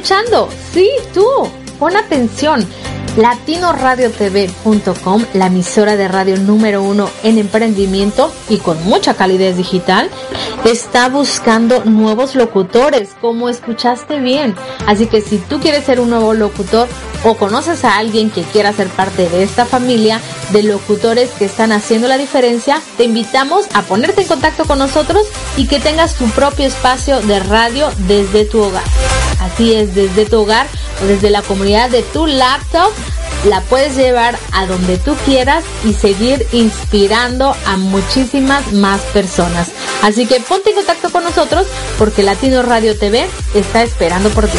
Escuchando! Sí, tú. Pon atención latinoradiotv.com, la emisora de radio número uno en emprendimiento y con mucha calidez digital, está buscando nuevos locutores, como escuchaste bien. Así que si tú quieres ser un nuevo locutor o conoces a alguien que quiera ser parte de esta familia de locutores que están haciendo la diferencia, te invitamos a ponerte en contacto con nosotros y que tengas tu propio espacio de radio desde tu hogar. Así es, desde tu hogar o desde la comunidad de tu laptop la puedes llevar a donde tú quieras y seguir inspirando a muchísimas más personas. Así que ponte en contacto con nosotros porque Latino Radio TV está esperando por ti.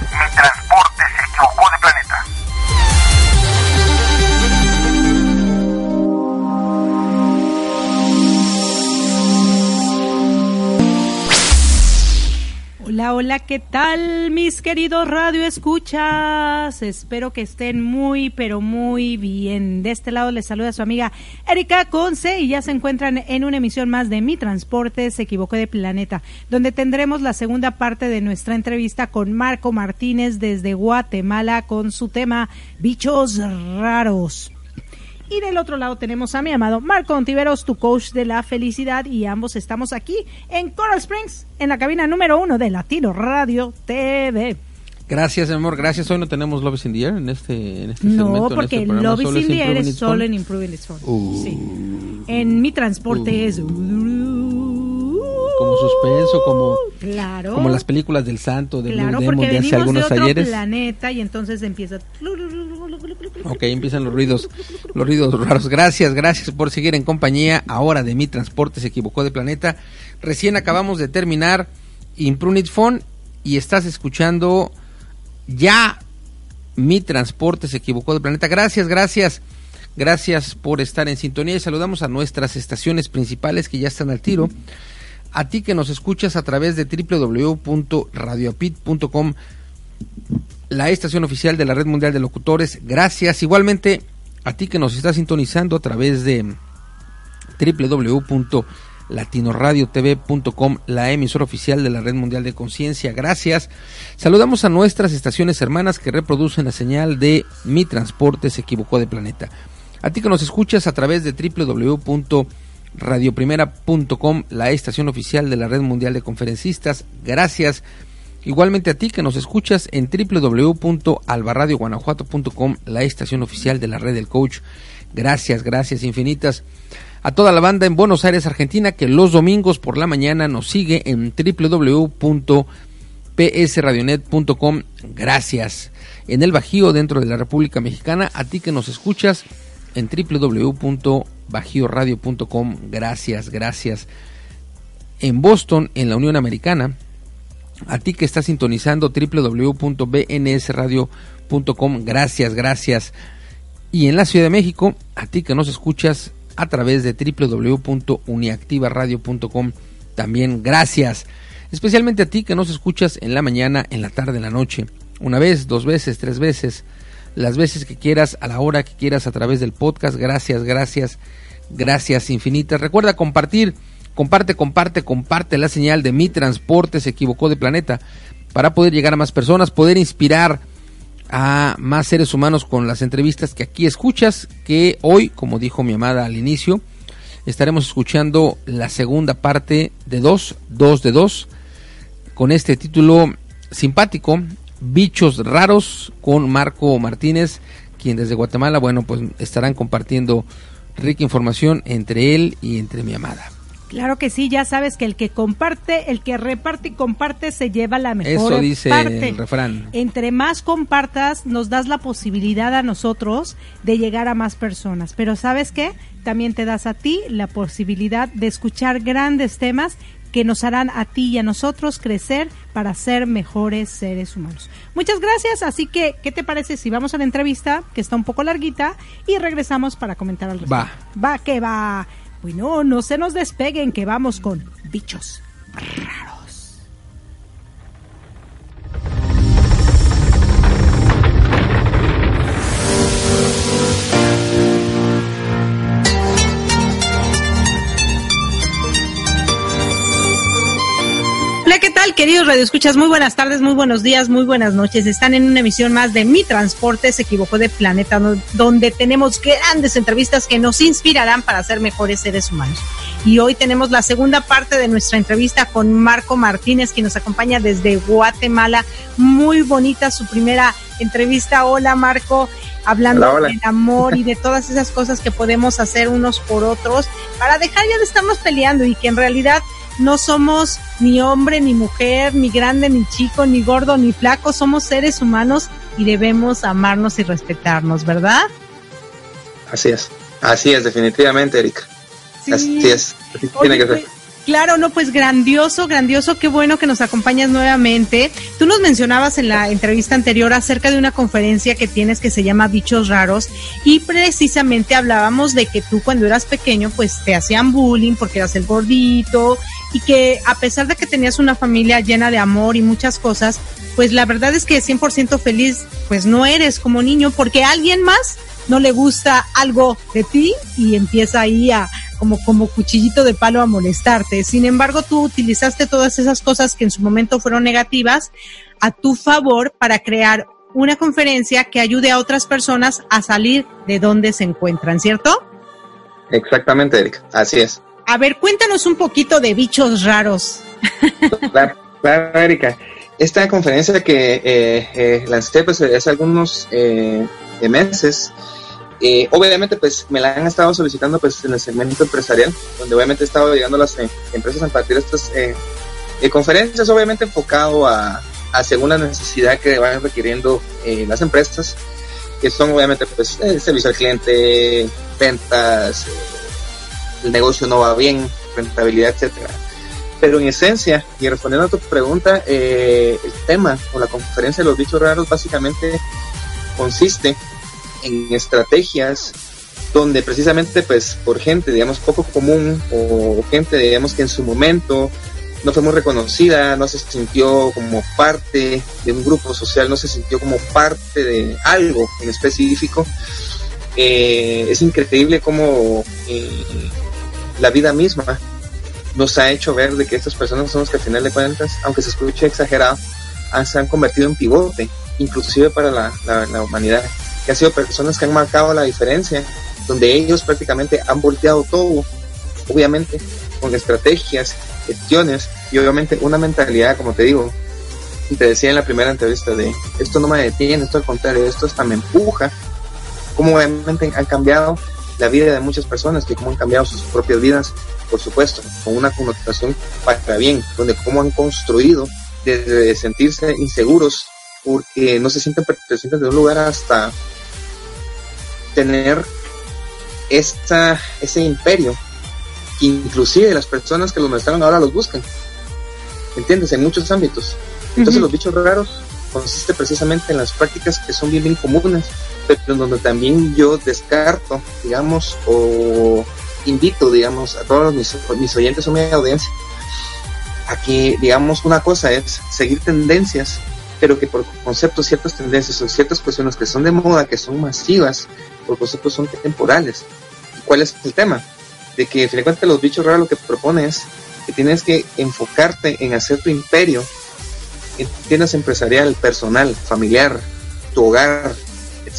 Hola, ¿qué tal mis queridos radio escuchas? Espero que estén muy, pero muy bien. De este lado les saluda su amiga Erika Conce y ya se encuentran en una emisión más de Mi Transporte se equivocó de planeta, donde tendremos la segunda parte de nuestra entrevista con Marco Martínez desde Guatemala con su tema Bichos Raros. Y del otro lado tenemos a mi amado Marco Ontiveros, tu coach de la felicidad, y ambos estamos aquí en Coral Springs, en la cabina número uno de Latino Radio TV. Gracias, amor. Gracias. Hoy no tenemos Love in the Air en este, en este no, segmento. No, porque este Love in the Air es solo en Improving Its Phone. Uh, sí. En mi transporte uh, es... Como suspenso, como, claro, como las películas del santo, de claro, Blue porque Demon de hace algunos de otro ayeres. planeta y entonces empieza... Ok, empiezan los ruidos, los ruidos raros. Gracias, gracias por seguir en compañía ahora de mi transporte se equivocó de planeta. Recién acabamos de terminar Imprunit Phone y estás escuchando ya mi transporte se equivocó de planeta. Gracias, gracias. Gracias por estar en sintonía y saludamos a nuestras estaciones principales que ya están al tiro. A ti que nos escuchas a través de www.radioapit.com la estación oficial de la Red Mundial de Locutores. Gracias. Igualmente a ti que nos estás sintonizando a través de www.latinoradiotv.com, la emisora oficial de la Red Mundial de Conciencia. Gracias. Saludamos a nuestras estaciones hermanas que reproducen la señal de Mi Transporte se equivocó de planeta. A ti que nos escuchas a través de www.radioprimera.com, la estación oficial de la Red Mundial de Conferencistas. Gracias. Igualmente a ti que nos escuchas en www.albarradioguanajuato.com, la estación oficial de la red del coach. Gracias, gracias infinitas. A toda la banda en Buenos Aires, Argentina, que los domingos por la mañana nos sigue en www.psradionet.com. Gracias. En el Bajío, dentro de la República Mexicana, a ti que nos escuchas en www.bajioradio.com. Gracias, gracias. En Boston, en la Unión Americana, a ti que estás sintonizando www.bnsradio.com, gracias, gracias. Y en la Ciudad de México, a ti que nos escuchas a través de www.uniactivaradio.com, también gracias. Especialmente a ti que nos escuchas en la mañana, en la tarde, en la noche, una vez, dos veces, tres veces, las veces que quieras, a la hora que quieras a través del podcast. Gracias, gracias, gracias infinitas. Recuerda compartir Comparte, comparte, comparte la señal de mi transporte se equivocó de planeta para poder llegar a más personas, poder inspirar a más seres humanos con las entrevistas que aquí escuchas, que hoy, como dijo mi amada al inicio, estaremos escuchando la segunda parte de dos, dos de dos, con este título simpático, Bichos Raros, con Marco Martínez, quien desde Guatemala, bueno, pues estarán compartiendo rica información entre él y entre mi amada. Claro que sí, ya sabes que el que comparte, el que reparte y comparte se lleva la mejor Eso dice parte. el refrán. Entre más compartas, nos das la posibilidad a nosotros de llegar a más personas. Pero ¿sabes qué? También te das a ti la posibilidad de escuchar grandes temas que nos harán a ti y a nosotros crecer para ser mejores seres humanos. Muchas gracias, así que, ¿qué te parece si vamos a la entrevista, que está un poco larguita, y regresamos para comentar al respecto? Va. Va, que va. Bueno, no se nos despeguen que vamos con bichos raros. Hola, ¿qué tal, queridos radioescuchas? Muy buenas tardes, muy buenos días, muy buenas noches. Están en una emisión más de Mi Transporte se equivocó de planeta, donde tenemos grandes entrevistas que nos inspirarán para ser mejores seres humanos. Y hoy tenemos la segunda parte de nuestra entrevista con Marco Martínez, quien nos acompaña desde Guatemala. Muy bonita su primera entrevista. Hola, Marco hablando Hola, hola. del amor y de todas esas cosas que podemos hacer unos por otros para dejar ya de estarnos peleando y que en realidad no somos ni hombre, ni mujer, ni grande, ni chico, ni gordo, ni flaco, somos seres humanos y debemos amarnos y respetarnos, ¿verdad? Así es, así es, definitivamente, Erika. Sí. Así es, así Oye, tiene que pues, ser. Claro, no, pues grandioso, grandioso, qué bueno que nos acompañas nuevamente. Tú nos mencionabas en la entrevista anterior acerca de una conferencia que tienes que se llama Bichos Raros y precisamente hablábamos de que tú cuando eras pequeño pues te hacían bullying porque eras el gordito y que a pesar de que tenías una familia llena de amor y muchas cosas, pues la verdad es que 100% feliz pues no eres como niño porque alguien más no le gusta algo de ti y empieza ahí a como como cuchillito de palo a molestarte. Sin embargo, tú utilizaste todas esas cosas que en su momento fueron negativas a tu favor para crear una conferencia que ayude a otras personas a salir de donde se encuentran, ¿cierto? Exactamente, Erika. Así es. A ver, cuéntanos un poquito de bichos raros. Claro, claro Erika. Esta conferencia que eh, eh, lancé pues hace algunos eh, meses, eh, obviamente pues me la han estado solicitando pues en el segmento empresarial, donde obviamente he estado llegando a las empresas a partir de estas conferencias, obviamente enfocado a, a según la necesidad que van requiriendo las empresas que son obviamente pues servicio al cliente, ventas, el negocio no va bien, rentabilidad, etcétera. Pero en esencia, y respondiendo a tu pregunta, eh, el tema o la conferencia de los bichos raros básicamente consiste en estrategias donde precisamente pues por gente digamos poco común o gente digamos que en su momento no fue muy reconocida, no se sintió como parte de un grupo social, no se sintió como parte de algo en específico. Eh, es increíble cómo eh, la vida misma nos ha hecho ver de que estas personas son las que al final de cuentas, aunque se escuche exagerado, se han convertido en pivote, inclusive para la, la, humanidad, que han sido personas que han marcado la diferencia, donde ellos prácticamente han volteado todo, obviamente, con estrategias, gestiones y obviamente una mentalidad, como te digo, te decía en la primera entrevista de esto no me detiene, esto al contrario, esto hasta me empuja, como obviamente han cambiado la vida de muchas personas, que como han cambiado sus propias vidas, por supuesto, con una connotación para bien, donde cómo han construido desde sentirse inseguros porque no se sienten pertenecientes de un lugar hasta tener esta, ese imperio que inclusive las personas que los mostraron ahora los buscan. ¿Entiendes? En muchos ámbitos. Entonces los bichos raros consiste precisamente en las prácticas que son bien, bien comunes, pero donde también yo descarto, digamos, o invito, digamos, a todos mis, mis oyentes o mi audiencia a que, digamos, una cosa es seguir tendencias, pero que por concepto ciertas tendencias o ciertas cuestiones que son de moda, que son masivas, por concepto son temporales. ¿Y cuál es el tema? De que, frecuentemente los bichos raros lo que propone es que tienes que enfocarte en hacer tu imperio en tiendas empresarial, personal, familiar, tu hogar,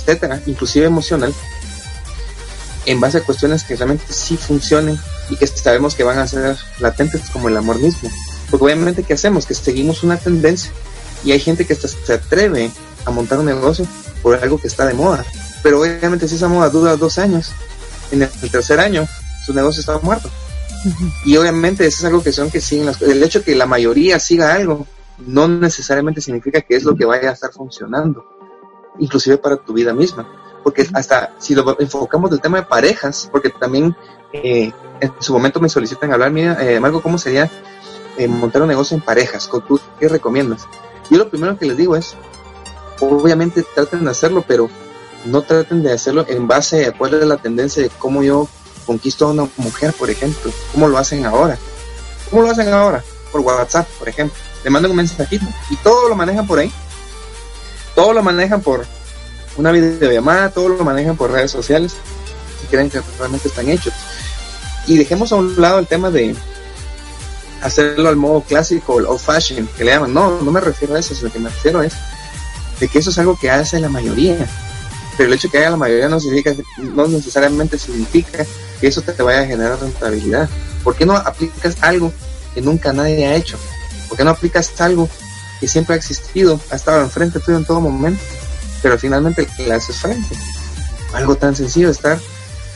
etcétera, inclusive emocional, en base a cuestiones que realmente sí funcionen y que sabemos que van a ser latentes como el amor mismo. Porque obviamente, ¿qué hacemos? Que seguimos una tendencia y hay gente que se atreve a montar un negocio por algo que está de moda. Pero obviamente si esa moda dura dos años, en el tercer año su negocio está muerto. Y obviamente eso es algo que son que siguen el hecho que la mayoría siga algo no necesariamente significa que es lo que vaya a estar funcionando, inclusive para tu vida misma. Porque hasta si lo enfocamos del tema de parejas, porque también eh, en su momento me solicitan hablar, mira, eh, Marco, ¿cómo sería eh, montar un negocio en parejas? ¿Tú qué recomiendas? Yo lo primero que les digo es, obviamente traten de hacerlo, pero no traten de hacerlo en base a cuál es la tendencia de cómo yo conquisto a una mujer, por ejemplo. ¿Cómo lo hacen ahora? ¿Cómo lo hacen ahora? Por WhatsApp, por ejemplo le mandan un mensajito y todo lo manejan por ahí. Todo lo manejan por una videollamada, todo lo manejan por redes sociales, si creen que realmente están hechos. Y dejemos a un lado el tema de hacerlo al modo clásico, el old fashion, que le llaman. No, no me refiero a eso, sino que me refiero es de que eso es algo que hace la mayoría. Pero el hecho de que haya la mayoría no significa, no necesariamente significa que eso te vaya a generar rentabilidad. ¿Por qué no aplicas algo que nunca nadie ha hecho? ¿Por qué no aplicas algo que siempre ha existido, ha estado enfrente tuyo en todo momento, pero finalmente le haces frente? Algo tan sencillo, estar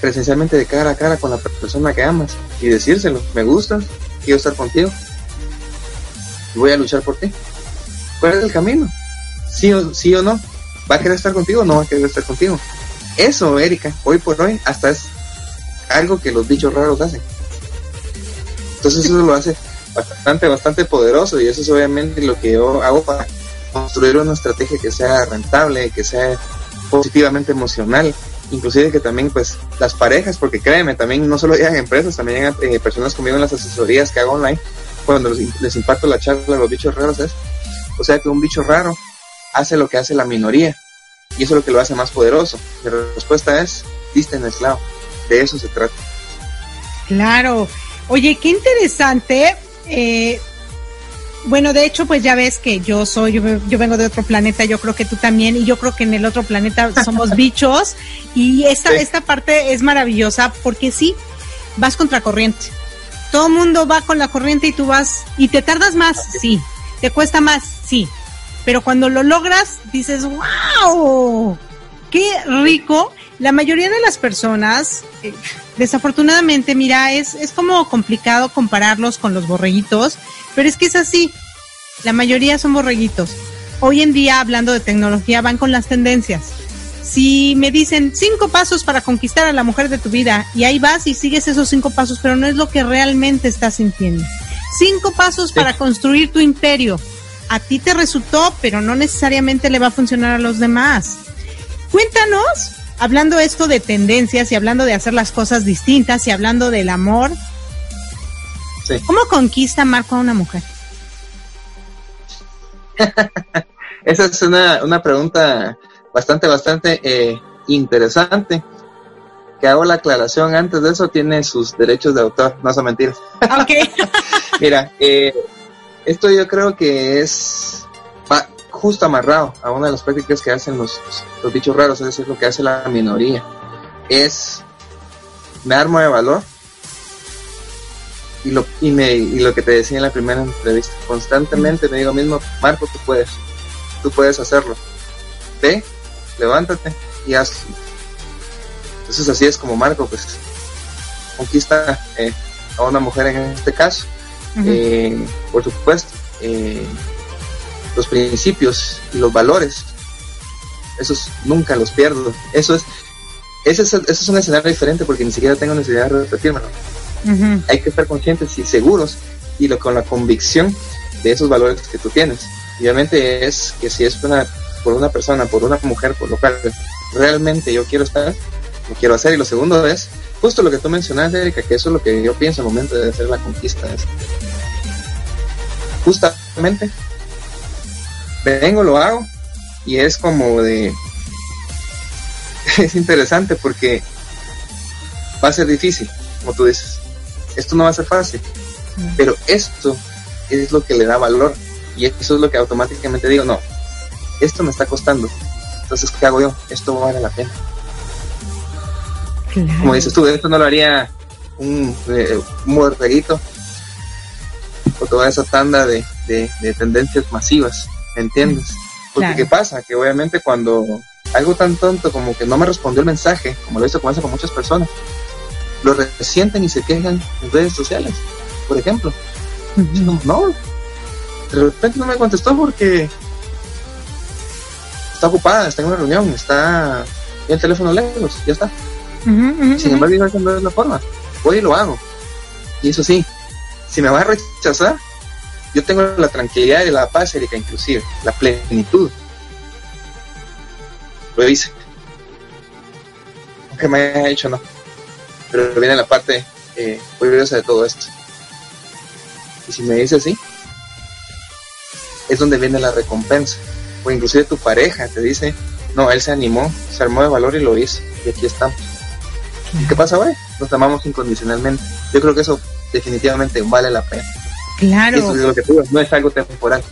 presencialmente de cara a cara con la persona que amas y decírselo, me gustas, quiero estar contigo y voy a luchar por ti. ¿Cuál es el camino? ¿Sí o, sí o no? ¿Va a querer estar contigo o no va a querer estar contigo? Eso, Erika, hoy por hoy hasta es algo que los bichos raros hacen. Entonces eso lo hace bastante, bastante poderoso y eso es obviamente lo que yo hago para construir una estrategia que sea rentable, que sea positivamente emocional, inclusive que también pues las parejas, porque créeme, también no solo llegan empresas, también llegan eh, personas conmigo en las asesorías que hago online, cuando les, imparto la charla los bichos raros es, o sea que un bicho raro hace lo que hace la minoría y eso es lo que lo hace más poderoso. La respuesta es, diste en el clavo. De eso se trata. Claro. Oye, qué interesante. Eh, bueno, de hecho, pues ya ves que yo soy, yo, vengo de otro planeta, yo creo que tú también, y yo creo que en el otro planeta somos bichos, y esta, esta parte es maravillosa porque sí, vas contracorriente. Todo el mundo va con la corriente y tú vas, y te tardas más, sí, te cuesta más, sí, pero cuando lo logras, dices, wow, qué rico. La mayoría de las personas, eh, desafortunadamente, mira, es, es como complicado compararlos con los borreguitos, pero es que es así. La mayoría son borreguitos. Hoy en día, hablando de tecnología, van con las tendencias. Si me dicen cinco pasos para conquistar a la mujer de tu vida y ahí vas y sigues esos cinco pasos, pero no es lo que realmente estás sintiendo. Cinco pasos para construir tu imperio. A ti te resultó, pero no necesariamente le va a funcionar a los demás. Cuéntanos, hablando esto de tendencias y hablando de hacer las cosas distintas y hablando del amor, ¿Cómo conquista Marco a una mujer? Esa es una, una pregunta bastante, bastante eh, interesante. Que hago la aclaración antes de eso, tiene sus derechos de autor, no son mentiras. Ok. Mira, eh, esto yo creo que es justo amarrado a una de las prácticas que hacen los, los bichos raros, es decir, lo que hace la minoría. Es, me armo de valor, y lo, y, me, y lo que te decía en la primera entrevista, constantemente me digo mismo, Marco, tú puedes, tú puedes hacerlo. Ve, levántate y hazlo. Entonces así es como Marco, pues, conquista eh, a una mujer en este caso. Eh, por supuesto, eh, los principios y los valores, esos nunca los pierdo. Eso es, ese es, ese es un escenario diferente porque ni siquiera tengo necesidad de repetírmelo. Hay que estar conscientes y seguros y lo, con la convicción de esos valores que tú tienes. obviamente es que si es una, por una persona, por una mujer, por lo cual realmente yo quiero estar, lo quiero hacer. Y lo segundo es justo lo que tú mencionaste, Erika, que eso es lo que yo pienso al momento de hacer la conquista. Es justamente vengo, lo hago y es como de... es interesante porque va a ser difícil, como tú dices esto no va a ser fácil, pero esto es lo que le da valor y eso es lo que automáticamente digo, no, esto me está costando, entonces ¿qué hago yo? Esto vale la pena. Como dices tú, esto no lo haría un, eh, un o toda esa tanda de, tendencias masivas, ¿entiendes? Porque ¿qué pasa? Que obviamente cuando algo tan tonto como que no me respondió el mensaje, como lo hizo con con muchas personas, lo resienten y se quejan en redes sociales, por ejemplo. no, de repente no me contestó porque está ocupada, está en una reunión, está en el teléfono lejos, ya está. Sin embargo, no es la forma. Voy y lo hago. Y eso sí, si me va a rechazar, yo tengo la tranquilidad y la paz, Erika, inclusive, la plenitud. Lo hice. Aunque me haya hecho no pero viene la parte eh, curiosa de todo esto. Y si me dice así, es donde viene la recompensa. O inclusive tu pareja te dice, no, él se animó, se armó de valor y lo hizo. Y aquí estamos. ¿Y qué pasa hoy? Nos amamos incondicionalmente. Yo creo que eso definitivamente vale la pena. Claro. eso es lo que no es algo temporal,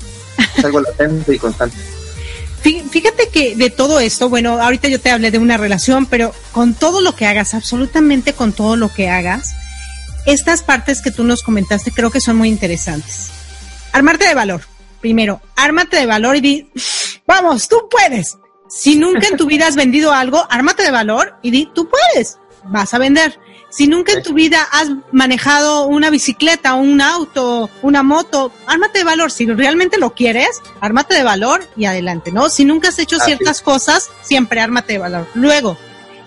es algo latente y constante. Fíjate que de todo esto, bueno, ahorita yo te hablé de una relación, pero con todo lo que hagas, absolutamente con todo lo que hagas, estas partes que tú nos comentaste creo que son muy interesantes. Armarte de valor. Primero, ármate de valor y di, vamos, tú puedes. Si nunca en tu vida has vendido algo, ármate de valor y di, tú puedes, vas a vender. Si nunca en tu vida has manejado una bicicleta, un auto, una moto, ármate de valor. Si realmente lo quieres, ármate de valor y adelante, ¿no? Si nunca has hecho ciertas cosas, siempre ármate de valor. Luego,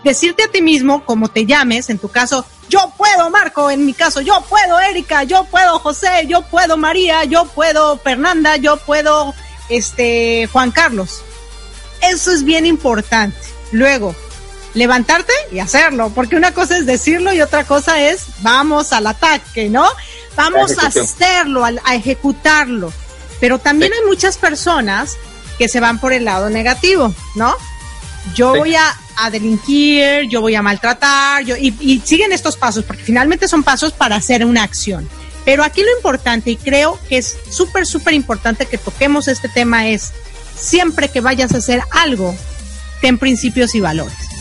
decirte a ti mismo, como te llames, en tu caso, yo puedo, Marco, en mi caso, yo puedo, Erika, yo puedo, José, yo puedo, María, yo puedo, Fernanda, yo puedo, este, Juan Carlos. Eso es bien importante. Luego, levantarte y hacerlo, porque una cosa es decirlo y otra cosa es vamos al ataque, ¿no? Vamos a hacerlo, a, ejecutarlo. Pero también hay muchas personas que se van por el lado negativo, ¿no? Yo voy a, delinquir, yo voy a maltratar, yo, y, y siguen estos pasos, porque finalmente son pasos para hacer una acción. Pero aquí lo importante, y creo que es súper, súper importante que toquemos este tema, es siempre que vayas a hacer algo, ten principios y valores.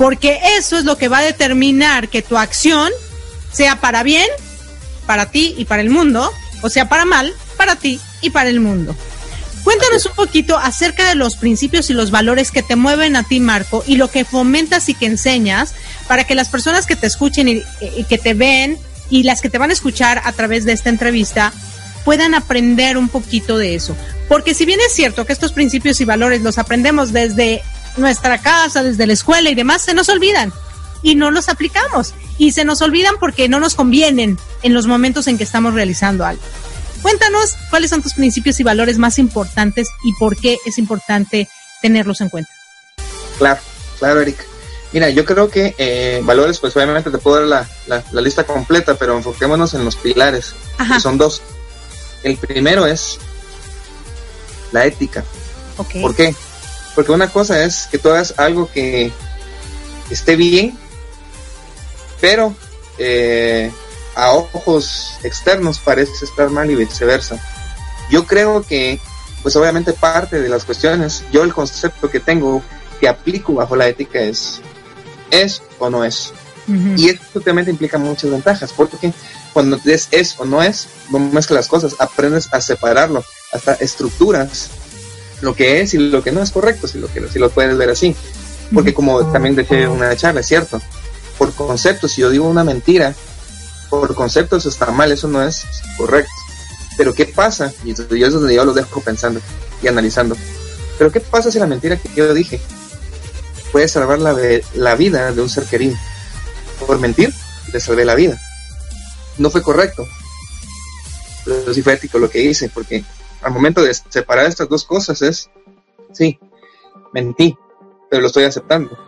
Porque eso es lo que va a determinar que tu acción sea para bien, para ti y para el mundo, o sea, para mal, para ti y para el mundo. Cuéntanos un poquito acerca de los principios y los valores que te mueven a ti, Marco, y lo que fomentas y que enseñas para que las personas que te escuchen y, que te ven y las que te van a escuchar a través de esta entrevista puedan aprender un poquito de eso. Porque si bien es cierto que estos principios y valores los aprendemos desde nuestra casa, desde la escuela y demás, se nos olvidan y no los aplicamos. Y se nos olvidan porque no nos convienen en los momentos en que estamos realizando algo. Cuéntanos cuáles son tus principios y valores más importantes y por qué es importante tenerlos en cuenta. Claro, claro, Erika. Mira, yo creo que eh, valores, pues obviamente te puedo dar la, la, lista completa, pero enfoquémonos en los pilares, que son dos. El primero es la ética. ¿Por qué? Porque una cosa es que tú hagas algo que esté bien, pero eh, a ojos externos parece estar mal y viceversa. Yo creo que, pues obviamente parte de las cuestiones, yo el concepto que tengo, que aplico bajo la ética es, ¿es o no es? Y esto obviamente implica muchas ventajas, porque cuando es, es o no es, no mezclas las cosas, aprendes a separarlo, hasta estructuras lo que es y lo que no es correcto, si lo, que, si lo puedes ver así. Porque como también en una charla, es cierto, por concepto, si yo digo una mentira, por concepto eso está mal, eso no es correcto. Pero ¿qué pasa? Y yo es donde yo lo dejo pensando y analizando. Pero ¿qué pasa si la mentira que yo dije puede salvar la, la vida de un ser querido? Por mentir, le salvé la vida. No fue correcto. Pero sí fue ético lo que hice, porque al momento de separar estas dos cosas es, sí, mentí, pero lo estoy aceptando.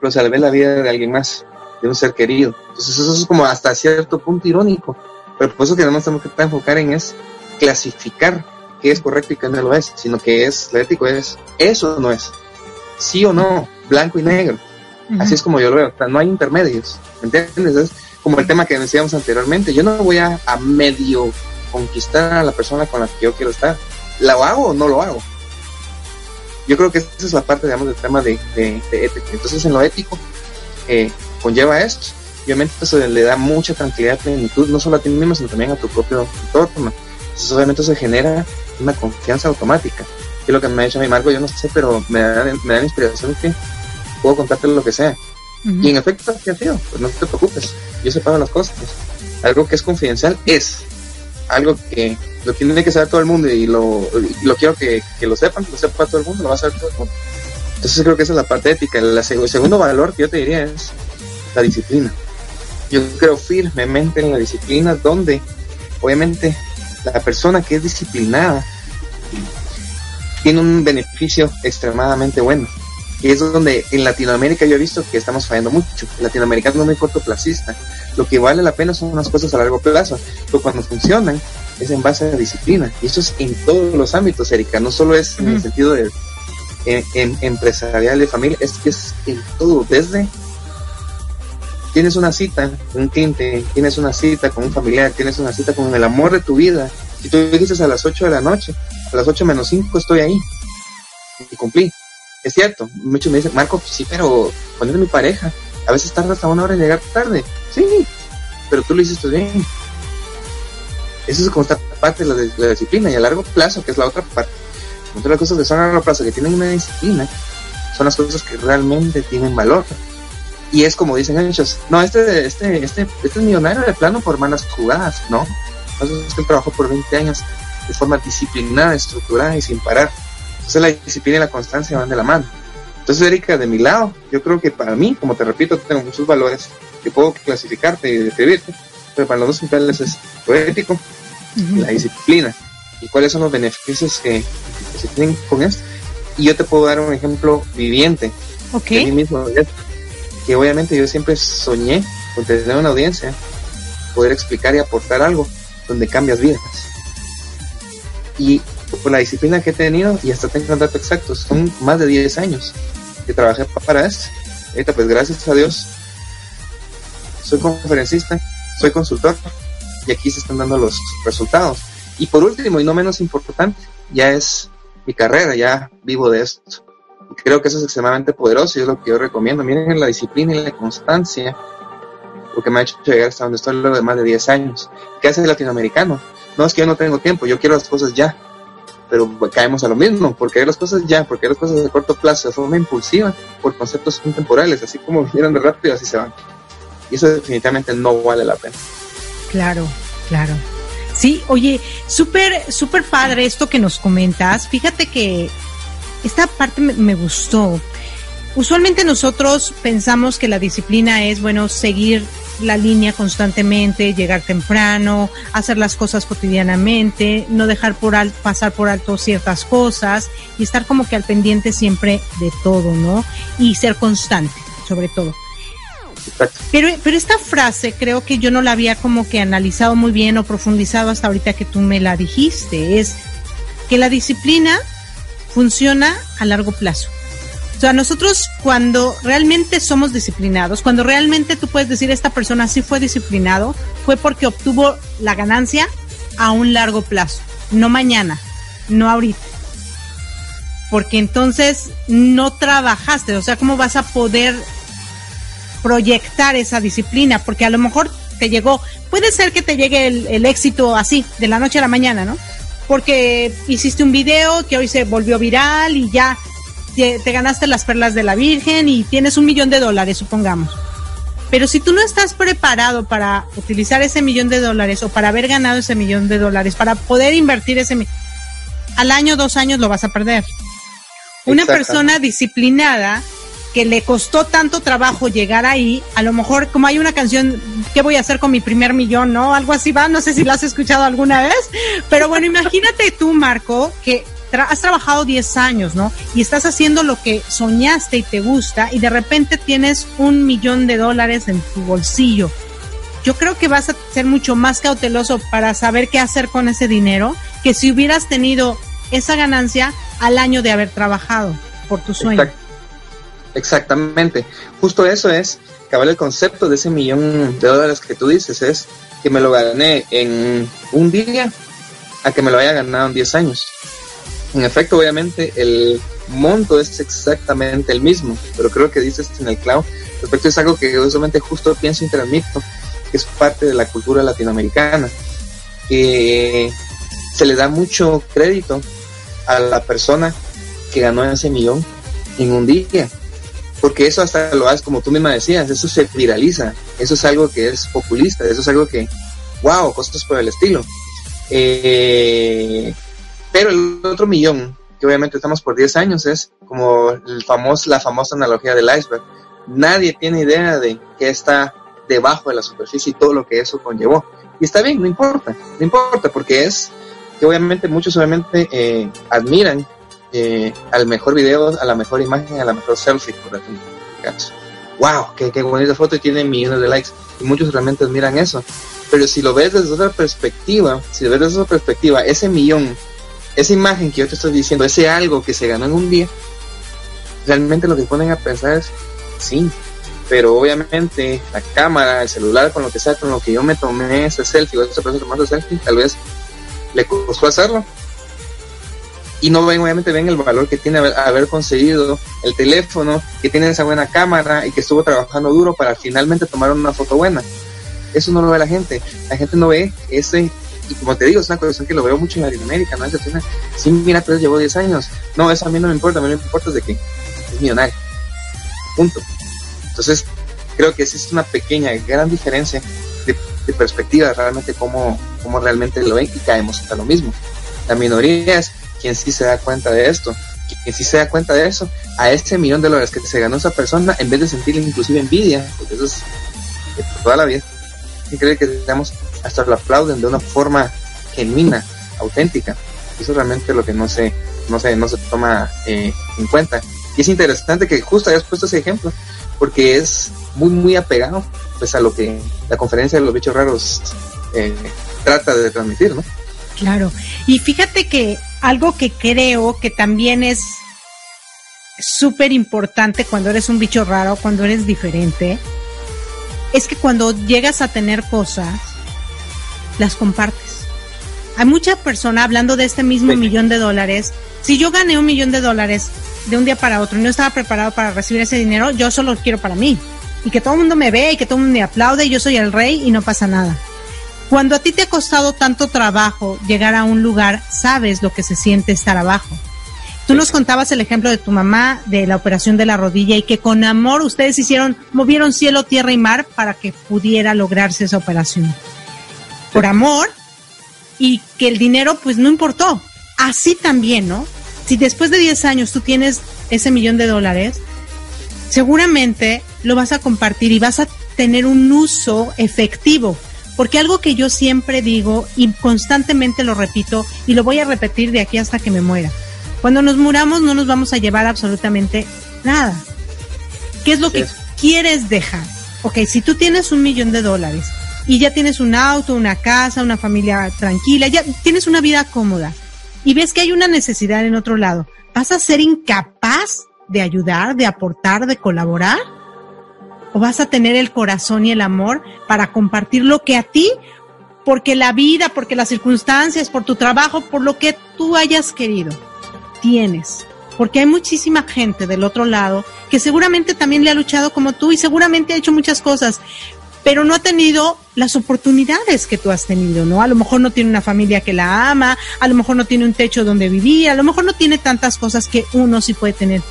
Pero salvé la vida de alguien más, de un ser querido. Entonces eso es como hasta cierto punto irónico. Pero por eso que además tenemos que enfocar en es clasificar qué es correcto y qué no lo es, sino que es, lo ético es, eso no es. Sí o no, blanco y negro. Así es como yo lo veo. O sea, no hay intermedios. ¿Me entiendes? Es como el tema que decíamos anteriormente. Yo no voy a, a medio conquistar a la persona con la que yo quiero estar. ¿Lo hago o no lo hago? Yo creo que esa es la parte, digamos, del tema de, ética. Entonces, en lo ético, eh, conlleva esto. Obviamente, eso le da mucha tranquilidad, plenitud, no solo a ti mismo, sino también a tu propio entorno. Entonces, obviamente, se genera una confianza automática. Que es lo que me ha dicho mi Marco, yo no sé, pero me da, me da la inspiración que puedo contarte lo que sea. Y en efecto, ¿qué ha sido? Pues no te preocupes, yo separo las cosas. Algo que es confidencial es algo que lo tiene que saber todo el mundo y lo, lo quiero que, lo sepan, que lo sepa todo el mundo, lo va a saber todo el mundo. Entonces creo que esa es la parte ética. el segundo valor que yo te diría es la disciplina. Yo creo firmemente en la disciplina donde obviamente la persona que es disciplinada tiene un beneficio extremadamente bueno. Y es donde en Latinoamérica yo he visto que estamos fallando mucho. El latinoamericano es muy cortoplacista. Lo que vale la pena son unas cosas a largo plazo. Pero cuando funcionan es en base a la disciplina. Y eso es en todos los ámbitos, Erika. No solo es en el sentido de en, empresarial, de familia. Es que es en todo. Desde tienes una cita con un cliente, tienes una cita con un familiar, tienes una cita con el amor de tu vida. Si tú dices a las 8 de la noche, a las 8 menos 5 estoy ahí. Y cumplí es cierto, muchos me dicen, Marco, sí, pero cuando eres mi pareja, a veces tarda hasta una hora en llegar tarde. Sí, pero tú lo hiciste bien. Eso es como esta parte de la, disciplina y a largo plazo, que es la otra parte. Otra las cosas que son a largo plazo, que tienen una disciplina, son las cosas que realmente tienen valor. Y es como dicen ellos, no, este, este, este, este es millonario de plano por malas jugadas, ¿no? Entonces es que trabajó por 20 años de forma disciplinada, estructurada y sin parar. Entonces la disciplina y la constancia van de la mano. Entonces, Erika, de mi lado, yo creo que para mí, como te repito, tengo muchos valores que puedo clasificarte y describirte, pero para los dos principales es lo ético la disciplina. ¿Y cuáles son los beneficios que, se tienen con esto? Y yo te puedo dar un ejemplo viviente. Ok. De mí mismo. que obviamente yo siempre soñé con tener una audiencia, poder explicar y aportar algo donde cambias vidas. Y por la disciplina que he tenido, y hasta tengo un dato exacto, son más de 10 años que trabajé para esto. Ahorita pues gracias a Dios soy conferencista, soy consultor y aquí se están dando los resultados. Y por último y no menos importante, ya es mi carrera, ya vivo de esto. Creo que eso es extremadamente poderoso y es lo que yo recomiendo. Miren la disciplina y la constancia, lo que me ha hecho llegar hasta donde estoy luego de más de 10 años. ¿Qué hace el latinoamericano? No es que yo no tengo tiempo, yo quiero las cosas ya. Pero caemos a lo mismo, porque hay las cosas ya, porque hay las cosas de corto plazo, de forma impulsiva, por conceptos temporales, así como vinieron de rápido, así se van. Y eso definitivamente no vale la pena. Claro, claro. Sí, oye, súper, súper padre esto que nos comentas. Fíjate que esta parte me, gustó. Usualmente nosotros pensamos que la disciplina es, bueno, seguir la línea constantemente, llegar temprano, hacer las cosas cotidianamente, no dejar por pasar por alto ciertas cosas y estar como que al pendiente siempre de todo, ¿no? Y ser constante, sobre todo. Pero, pero esta frase creo que yo no la había como que analizado muy bien o profundizado hasta ahorita que tú me la dijiste. Es que la disciplina funciona a largo plazo. O sea, nosotros cuando realmente somos disciplinados, cuando realmente tú puedes decir esta persona sí fue disciplinado, fue porque obtuvo la ganancia a un largo plazo, no mañana, no ahorita. Porque entonces no trabajaste, o sea, ¿cómo vas a poder proyectar esa disciplina, porque a lo mejor te llegó, puede ser que te llegue el, éxito así, de la noche a la mañana, ¿no? Porque hiciste un video que hoy se volvió viral y ya te, ganaste las perlas de la Virgen y tienes un millón de dólares, supongamos. Pero si tú no estás preparado para utilizar ese millón de dólares o para haber ganado ese millón de dólares, para poder invertir ese al año, dos años lo vas a perder. Una persona disciplinada que le costó tanto trabajo llegar ahí, a lo mejor como hay una canción, ¿qué voy a hacer con mi primer millón? ¿No? Algo así va, no sé si la has escuchado alguna vez, pero bueno, imagínate tú, Marco, que has trabajado 10 años, ¿no? Y estás haciendo lo que soñaste y te gusta y de repente tienes un millón de dólares en tu bolsillo. Yo creo que vas a ser mucho más cauteloso para saber qué hacer con ese dinero que si hubieras tenido esa ganancia al año de haber trabajado por tu sueño. Exactamente. Justo eso es, cabal el concepto de ese millón de dólares que tú dices, es que me lo gané en un día a que me lo haya ganado en 10 años. En efecto, obviamente, el monto es exactamente el mismo, pero creo que dices en el clavo. Respecto es algo que usualmente justo pienso y transmito, que es parte de la cultura latinoamericana, que se le da mucho crédito a la persona que ganó ese millón en un día porque eso hasta lo haces como tú misma decías, eso se viraliza, eso es algo que es populista, eso es algo que, wow, cosas por el estilo. Eh, pero el otro millón, que obviamente estamos por 10 años, es como el famoso, la famosa analogía del iceberg. Nadie tiene idea de qué está debajo de la superficie y todo lo que eso conllevó. Y está bien, no importa, no importa, porque es que obviamente muchos obviamente eh, admiran eh, al mejor video, a la mejor imagen, a la mejor selfie, por ejemplo. ¡Wow! Qué, qué bonita foto y tiene millones de likes! Y muchos realmente admiran eso. Pero si lo ves desde otra perspectiva, si lo ves desde otra perspectiva, ese millón, esa imagen que yo te estoy diciendo, ese algo que se ganó en un día, realmente lo que ponen a pensar es, sí, pero obviamente la cámara, el celular, con lo que sea, con lo que yo me tomé ese selfie o esa persona tomando selfie, tal vez le costó hacerlo, y no ven, obviamente ven el valor que tiene haber, conseguido el teléfono, que tiene esa buena cámara y que estuvo trabajando duro para finalmente tomar una foto buena. Eso no lo ve la gente. La gente no ve ese, y como te digo, es una cuestión que lo veo mucho en Latinoamérica, ¿no? Esa sí, mira, pero llevó 10 años. No, eso a mí no me importa, a mí me importa de que es millonario. Punto. Entonces, creo que esa es una pequeña, gran diferencia de, perspectiva, realmente cómo, cómo realmente lo ven y caemos hasta lo mismo. La minoría es quien sí se da cuenta de esto, quien sí se da cuenta de eso, a este millón de dólares que se ganó esa persona, en vez de sentirle inclusive envidia, porque eso es toda la vida, y cree que digamos, hasta lo aplauden de una forma genuina, auténtica. Eso es realmente lo que no se, no se, no se toma eh, en cuenta. Y es interesante que justo hayas puesto ese ejemplo, porque es muy, muy apegado pues a lo que la conferencia de los bichos raros eh, trata de transmitir, ¿no? Claro. Y fíjate que algo que creo que también es súper importante cuando eres un bicho raro, cuando eres diferente, es que cuando llegas a tener cosas, las compartes. Hay muchas personas hablando de este mismo millón de dólares. Si yo gané un millón de dólares de un día para otro y no estaba preparado para recibir ese dinero, yo solo lo quiero para mí. Y que todo el mundo me ve y que todo el mundo me aplaude y yo soy el rey y no pasa nada. Cuando a ti te ha costado tanto trabajo llegar a un lugar, sabes lo que se siente estar abajo. Tú nos contabas el ejemplo de tu mamá de la operación de la rodilla y que con amor ustedes hicieron, movieron cielo, tierra y mar para que pudiera lograrse esa operación. Por amor y que el dinero pues no importó. Así también, ¿no? Si después de 10 años tú tienes ese millón de dólares, seguramente lo vas a compartir y vas a tener un uso efectivo. Porque algo que yo siempre digo y constantemente lo repito y lo voy a repetir de aquí hasta que me muera cuando nos muramos no nos vamos a llevar absolutamente nada. ¿Qué es lo que quieres dejar? Ok, si tú tienes un millón de dólares y ya tienes un auto, una casa, una familia tranquila, ya tienes una vida cómoda y ves que hay una necesidad en otro lado, ¿vas a ser incapaz de ayudar, de aportar, de colaborar? ¿O vas a tener el corazón y el amor para compartir lo que a ti, porque la vida, porque las circunstancias, por tu trabajo, por lo que tú hayas querido, tienes. Porque hay muchísima gente del otro lado que seguramente también le ha luchado como tú y seguramente ha hecho muchas cosas, pero no ha tenido las oportunidades que tú has tenido, ¿no? A lo mejor no tiene una familia que la ama, a lo mejor no tiene un techo donde vivir, a lo mejor no tiene tantas cosas que uno sí puede tener.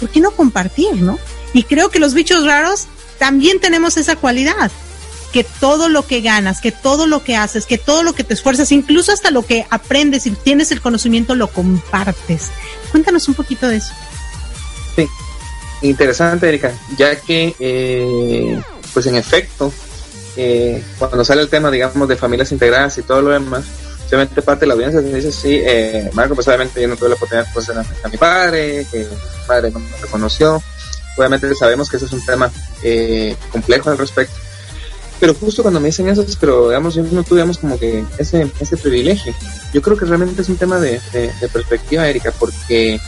¿Por qué no compartir, no? Y creo que los bichos raros también tenemos esa cualidad que todo lo que ganas, que todo lo que haces, que todo lo que te esfuerzas, incluso hasta lo que aprendes y tienes el conocimiento, lo compartes. Cuéntanos un poquito de eso. Sí, interesante, Erika, ya que, eh, pues en efecto, eh, cuando sale el tema, digamos, de familias integradas y todo lo demás, obviamente parte de la audiencia dice, sí, eh, Marco, pues obviamente yo no tuve la oportunidad de conocer a, mi padre, que mi padre no me reconoció. Obviamente sabemos que ese es un tema complejo al respecto pero justo cuando me dicen eso, pero digamos, yo no tuvimos como que ese, ese privilegio. Yo creo que realmente es un tema de, perspectiva, Erika, porque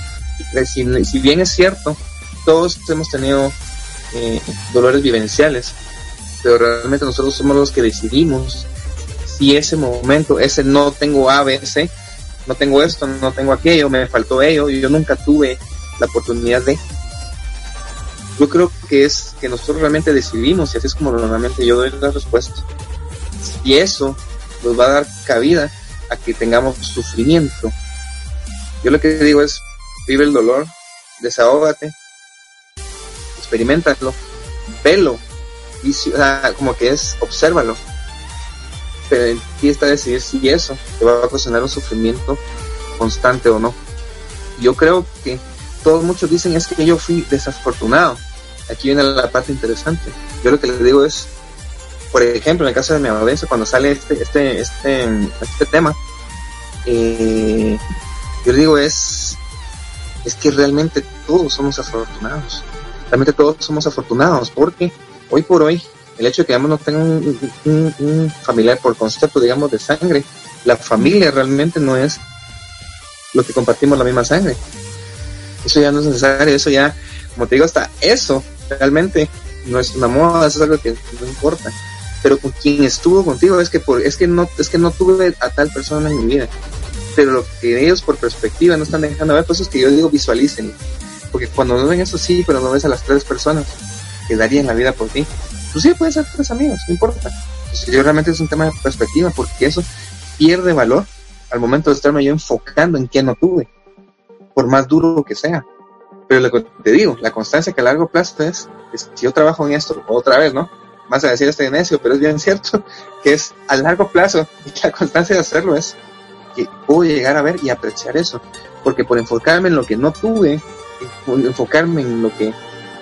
si, bien es cierto, todos hemos tenido eh, dolores vivenciales, pero realmente nosotros somos los que decidimos si ese momento, ese no tengo A, B, C, no tengo esto, no tengo aquello, me faltó ello, yo nunca tuve la oportunidad de yo creo que es que nosotros realmente decidimos y así es como normalmente yo doy las respuestas. Y eso nos va a dar cabida a que tengamos sufrimiento. Yo lo que digo es, vive el dolor, desahógate, experimentalo, velo, y, como que es, obsérvalo. Pero en ti está decidir si eso te va a ocasionar un sufrimiento constante o no. Yo creo que todos muchos dicen es que yo fui desafortunado. Aquí viene la parte interesante. Yo lo que les digo es, por ejemplo, en el caso de mi audiencia, cuando sale este, este, este, este tema, eh, yo digo es, es que realmente todos somos afortunados. Realmente todos somos afortunados porque hoy por hoy el hecho de que digamos, no tenga un, familiar por concepto, digamos, de sangre, la familia realmente no es lo que compartimos la misma sangre. Eso ya no es necesario, eso ya, como te digo, hasta eso realmente no es una moda, eso es algo que no importa. Pero con quien estuvo contigo es que por, es que no, es que no tuve a tal persona en mi vida. Pero lo que ellos por perspectiva no están dejando ver, pues es que yo digo visualicen. Porque cuando no ven eso sí, pero no ves a las tres personas que darían la vida por ti. Pues sí, pueden ser tres amigos, no importa. yo realmente es un tema de perspectiva, porque eso pierde valor al momento de estarme yo enfocando en qué no tuve, por más duro que sea. Pero lo que te digo, la constancia que a largo plazo es, si yo trabajo en esto otra vez, ¿no? Vas a decir este necio, pero es bien cierto, que es a largo plazo y la constancia de hacerlo es que puedo llegar a ver y apreciar eso. Porque por enfocarme en lo que no tuve, enfocarme en lo que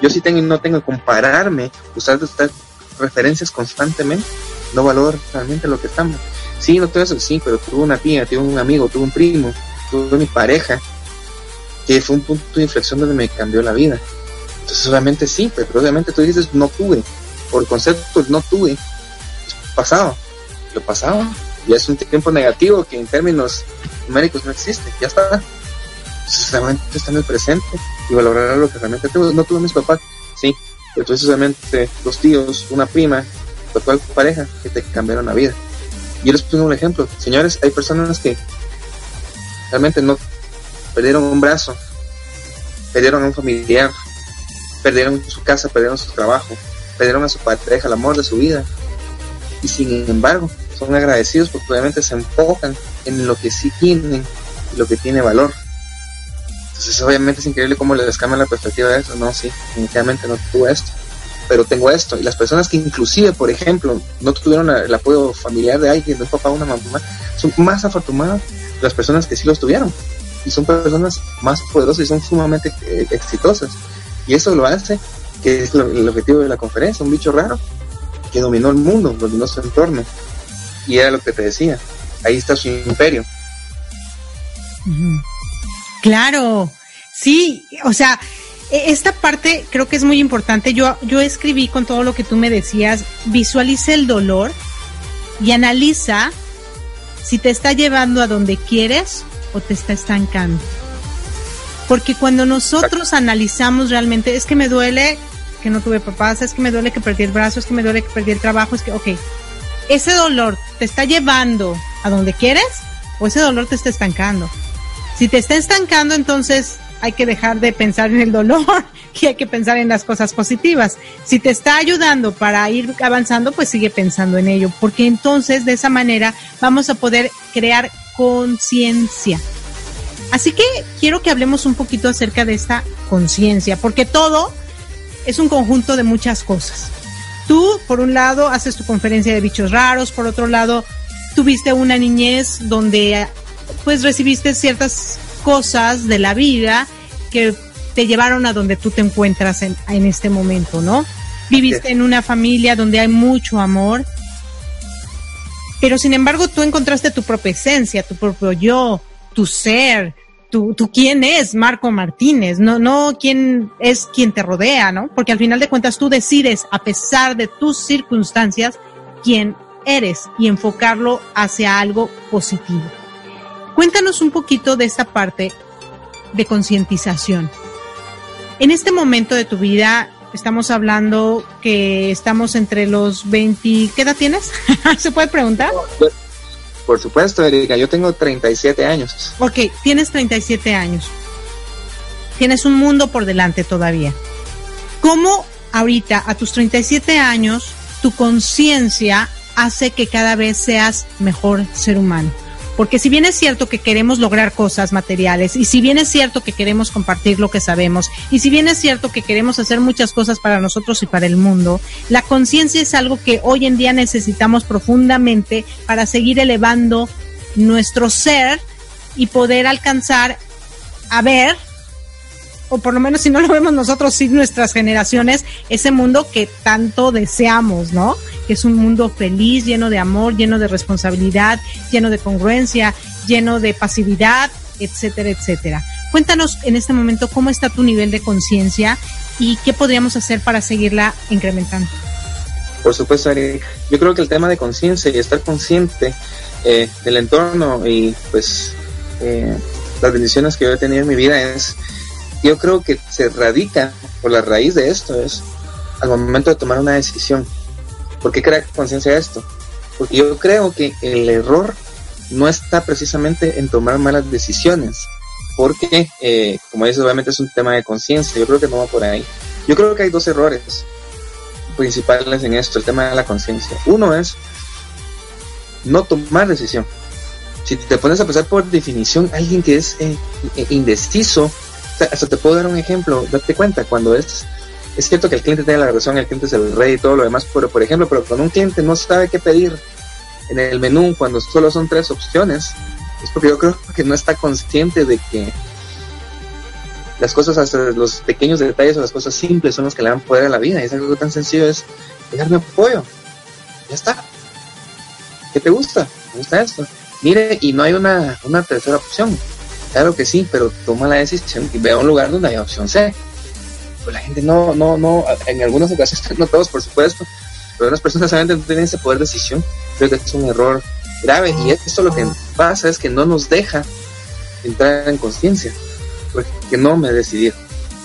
yo sí tengo y no tengo, compararme, usar estas referencias constantemente, no valoro realmente lo que estamos. Sí, no todo eso, sí, pero tuve una tía, tuve un amigo, tuve un primo, tuve mi pareja, que fue un punto de inflexión donde me cambió la vida. Entonces obviamente sí, pero obviamente tú dices no tuve, por concepto no tuve, pasado, lo pasado, ya es un tiempo negativo que en términos numéricos no existe, ya está. Realmente está en el presente y valorar lo que realmente. No tuve mis papás, sí, pero obviamente dos tíos, una prima, tu actual pareja que te cambiaron la vida. Yo les pongo un ejemplo. Señores, hay personas que realmente no perdieron un brazo, perdieron a un familiar, perdieron su casa, perdieron su trabajo, perdieron a su pareja, el amor de su vida. Y sin embargo, son agradecidos porque obviamente se enfocan en lo que sí tienen lo que tiene valor. Entonces, obviamente es increíble cómo les cambia la perspectiva de eso. No, sí, definitivamente no tuve esto, pero tengo esto. Y las personas que inclusive, por ejemplo, no tuvieron el apoyo familiar de alguien, de un papá o una mamá, son más afortunadas las personas que sí los tuvieron. Y son personas más poderosas y son sumamente eh, exitosas. Y eso lo hace, que es el objetivo de la conferencia, un bicho raro que dominó el mundo, dominó su entorno. Y era lo que te decía, ahí está su imperio. Claro, sí, o sea, e, esta parte creo que es muy importante. Yo, yo escribí con todo lo que tú me decías, visualiza el dolor y analiza si te está llevando a donde quieres o te está estancando. Porque cuando nosotros analizamos realmente, es que me duele que no tuve papás, es que me duele que perdí el brazo, es que me duele que perdí el trabajo, es que, ok, ese dolor te está llevando a donde quieres o ese dolor te está estancando. Si te está estancando, entonces hay que dejar de pensar en el dolor y hay que pensar en las cosas positivas. Si te está ayudando para ir avanzando, pues sigue pensando en ello, porque entonces de esa manera vamos a poder crear conciencia. Así que quiero que hablemos un poquito acerca de esta conciencia, porque todo es un conjunto de muchas cosas. Tú, por un lado, haces tu conferencia de bichos raros, por otro lado, tuviste una niñez donde pues recibiste ciertas cosas de la vida que te llevaron a donde tú te encuentras en, en este momento, ¿no? Viviste en una familia donde hay mucho amor, pero sin embargo tú encontraste tu propia esencia, tu propio yo, tu ser, tu, tu quién es Marco Martínez, no, no quién es quien te rodea, ¿no? Porque al final de cuentas tú decides, a pesar de tus circunstancias, quién eres y enfocarlo hacia algo positivo. Cuéntanos un poquito de esta parte de concientización. En este momento de tu vida, estamos hablando que estamos entre los 20... ¿Qué edad tienes? ¿Se puede preguntar? Por supuesto, Erika, yo tengo 37 años. Ok, tienes 37 años. Tienes un mundo por delante todavía. ¿Cómo ahorita, a tus 37 años, tu conciencia hace que cada vez seas mejor ser humano? Porque si bien es cierto que queremos lograr cosas materiales, y si bien es cierto que queremos compartir lo que sabemos, y si bien es cierto que queremos hacer muchas cosas para nosotros y para el mundo, la conciencia es algo que hoy en día necesitamos profundamente para seguir elevando nuestro ser y poder alcanzar a ver o por lo menos si no lo vemos nosotros, sí nuestras generaciones, ese mundo que tanto deseamos, ¿no? Que es un mundo feliz, lleno de amor, lleno de responsabilidad, lleno de congruencia, lleno de pasividad, etcétera, etcétera. Cuéntanos en este momento cómo está tu nivel de conciencia y qué podríamos hacer para seguirla incrementando. Por supuesto, Ari. Yo creo que el tema de conciencia y estar consciente eh, del entorno y pues eh, las bendiciones que yo he tenido en mi vida es yo creo que se radica por la raíz de esto es al momento de tomar una decisión. ¿Por qué crea conciencia esto? Porque yo creo que el error no está precisamente en tomar malas decisiones, porque, eh, como dices, obviamente es un tema de conciencia, yo creo que no va por ahí. Yo creo que hay dos errores principales en esto, el tema de la conciencia. Uno es no tomar decisión. Si te pones a pensar por definición, alguien que es eh, indeciso hasta te puedo dar un ejemplo, date cuenta, cuando es, es cierto que el cliente tiene la razón, el cliente es el rey y todo lo demás, pero por ejemplo, pero cuando un cliente no sabe qué pedir en el menú, cuando solo son tres opciones, es porque yo creo que no está consciente de que las cosas, hasta los pequeños detalles o las cosas simples son los que le dan poder a la vida. Y es algo tan sencillo, es darme apoyo. Ya está. ¿Qué te gusta? ¿Me gusta esto? Mire, y no hay una, una tercera opción Claro que sí, pero toma la decisión y ve a un lugar donde hay opción C. pues la gente no, no, no, en algunas ocasiones, no todos por supuesto, pero unas personas solamente no tienen ese poder de decisión, creo que es un error grave y esto lo que pasa es que no nos deja entrar en conciencia, porque no me decidí.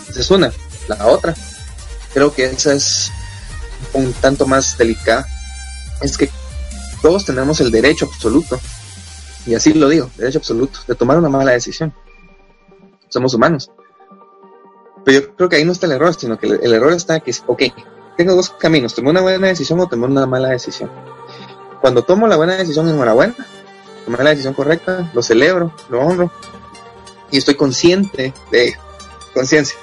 Esa es una. La otra, creo que esa es un tanto más delicada, es que todos tenemos el derecho absoluto, y así lo digo, derecho absoluto, de tomar una mala decisión. Somos humanos. Pero yo creo que ahí no está el error, sino que el, error está que, ok, tengo dos caminos, tomé una buena decisión o tomé una mala decisión. Cuando tomo la buena decisión, enhorabuena, tomé la decisión correcta, lo celebro, lo honro, y estoy consciente de conciencia.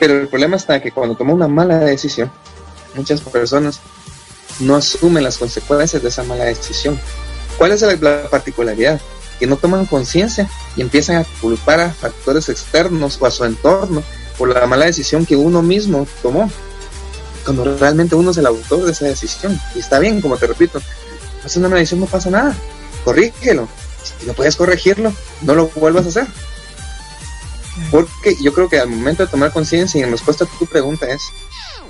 Pero el problema está que cuando tomo una mala decisión, muchas personas no asumen las consecuencias de esa mala decisión. ¿Cuál es la, particularidad? Que no toman conciencia y empiezan a culpar a factores externos o a su entorno por la mala decisión que uno mismo tomó. Cuando realmente uno es el autor de esa decisión. Y está bien, como te repito, haces una mala decisión, no pasa nada. Corrígelo. Si no puedes corregirlo, no lo vuelvas a hacer. Porque yo creo que al momento de tomar conciencia y en respuesta a tu pregunta es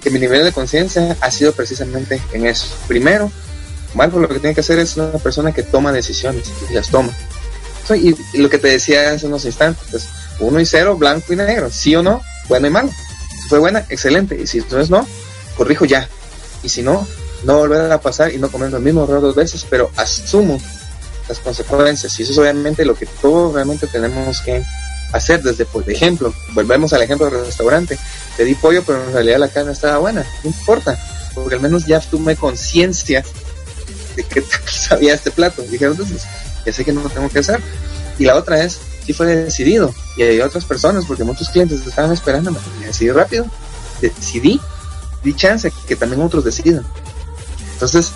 que mi nivel de conciencia ha sido precisamente en eso. Primero, Marco lo que tiene que hacer es una persona que toma decisiones y las toma. Y, lo que te decía hace unos instantes, uno y cero, blanco y negro, sí o no, bueno y malo. Si fue buena, excelente. Y si entonces no, corrijo ya. Y si no, no volver a pasar y no cometer el mismo error dos veces, pero asumo las consecuencias. Y eso es obviamente lo que todos realmente tenemos que hacer desde, por ejemplo, volvemos al ejemplo del restaurante, te di pollo, pero en realidad la carne estaba buena, no importa, porque al menos ya tomé conciencia de que sabía este plato. Dije, entonces, ya sé que no lo tengo que hacer. Y la otra es, si fue decidido, y hay otras personas, porque muchos clientes estaban esperando, me decidí rápido, decidí, di chance que también otros decidan. Entonces,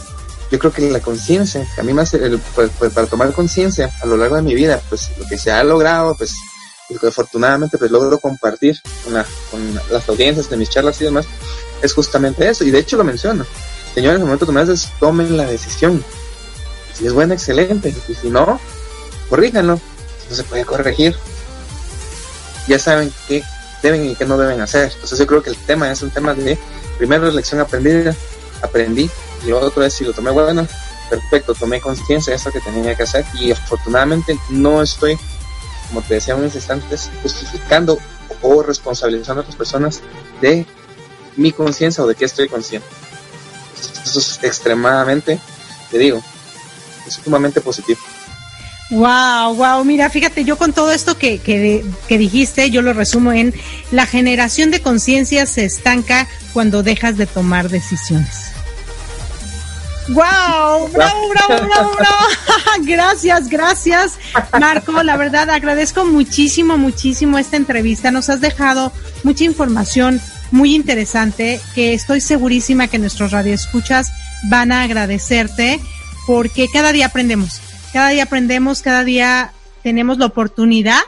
yo creo que la conciencia, a mí más, pues, pues, para tomar conciencia a lo largo de mi vida, pues lo que se ha logrado, pues y que afortunadamente pues logro compartir con, las audiencias de mis charlas y demás, es justamente eso. Y de hecho lo menciono. Señores, el momento de tomar tomen la decisión. Si es buena, excelente. Y si no, corríjanlo. no se puede corregir, ya saben qué deben y qué no deben hacer. Entonces yo creo que el tema es un tema de, primero, lección aprendida, aprendí. Y lo otro es, si lo tomé bueno, perfecto, tomé conciencia de eso que tenía que hacer. Y afortunadamente no estoy como te decía unos instantes, justificando o responsabilizando a otras personas de mi conciencia o de que estoy consciente. Eso es extremadamente, te digo, es sumamente positivo. Wow, wow, mira, fíjate, yo con todo esto que, que, que dijiste, yo lo resumo en la generación de conciencia se estanca cuando dejas de tomar decisiones. ¡Wow! ¡Bravo, bravo, bravo, bravo! gracias, gracias, Marco. La verdad, agradezco muchísimo, muchísimo esta entrevista. Nos has dejado mucha información muy interesante que estoy segurísima que nuestros radioescuchas van a agradecerte porque cada día aprendemos. Cada día aprendemos, cada día tenemos la oportunidad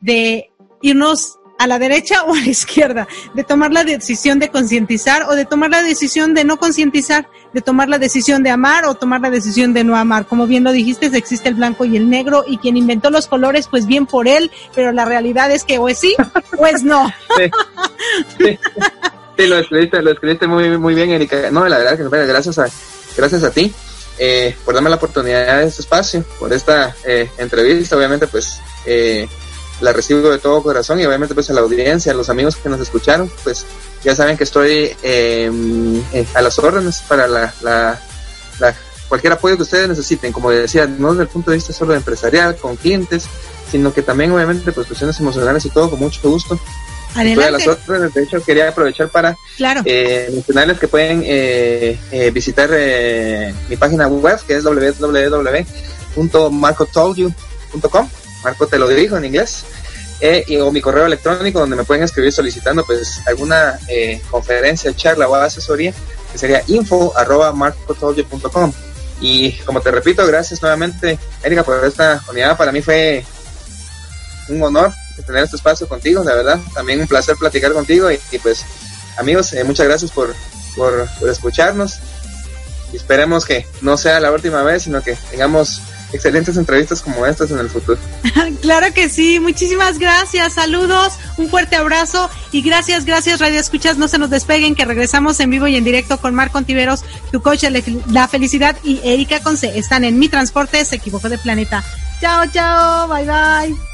de irnos a la derecha o a la izquierda, de tomar la decisión de concientizar o de tomar la decisión de no concientizar, de tomar la decisión de amar o tomar la decisión de no amar. Como bien lo dijiste, existe el blanco y el negro y quien inventó los colores, pues bien por él, pero la realidad es que o es sí o es no. Sí, lo escribiste, lo escribiste muy, muy bien, Erika. No, la verdad que gracias a, gracias a ti. Eh, por darme la oportunidad de este espacio, por esta eh, entrevista, obviamente pues eh, la recibo de todo corazón y obviamente pues a la audiencia, a los amigos que nos escucharon, pues ya saben que estoy em, eh, a las órdenes para la, la, cualquier apoyo que ustedes necesiten, como decía, no desde el punto de vista solo empresarial, con clientes, sino que también obviamente pues cuestiones emocionales y todo, con mucho gusto. Adelante. Las órdenes, de hecho quería aprovechar para claro. eh, mencionarles que pueden eh, eh visitar eh, mi página web que es www.marcotold.com Marco te lo dijo en inglés, eh, y, o mi correo electrónico donde me pueden escribir solicitando pues alguna eh, conferencia, charla o asesoría, que sería info arroba Y como te repito, gracias nuevamente, Erika, por esta unidad. Para mí fue un honor tener este espacio contigo, la verdad. También un placer platicar contigo. Y, pues, amigos, eh, muchas gracias por, por, por escucharnos. Y esperemos que no sea la última vez, sino que tengamos excelentes entrevistas como estas en el futuro. claro que sí, muchísimas gracias, saludos, un fuerte abrazo y gracias, gracias Radio Escuchas, no se nos despeguen que regresamos en vivo y en directo con Marco Antiveros, tu coach de la felicidad y Erika Conce, están en Mi Transporte, se equivocó de planeta. Chao, chao, bye bye.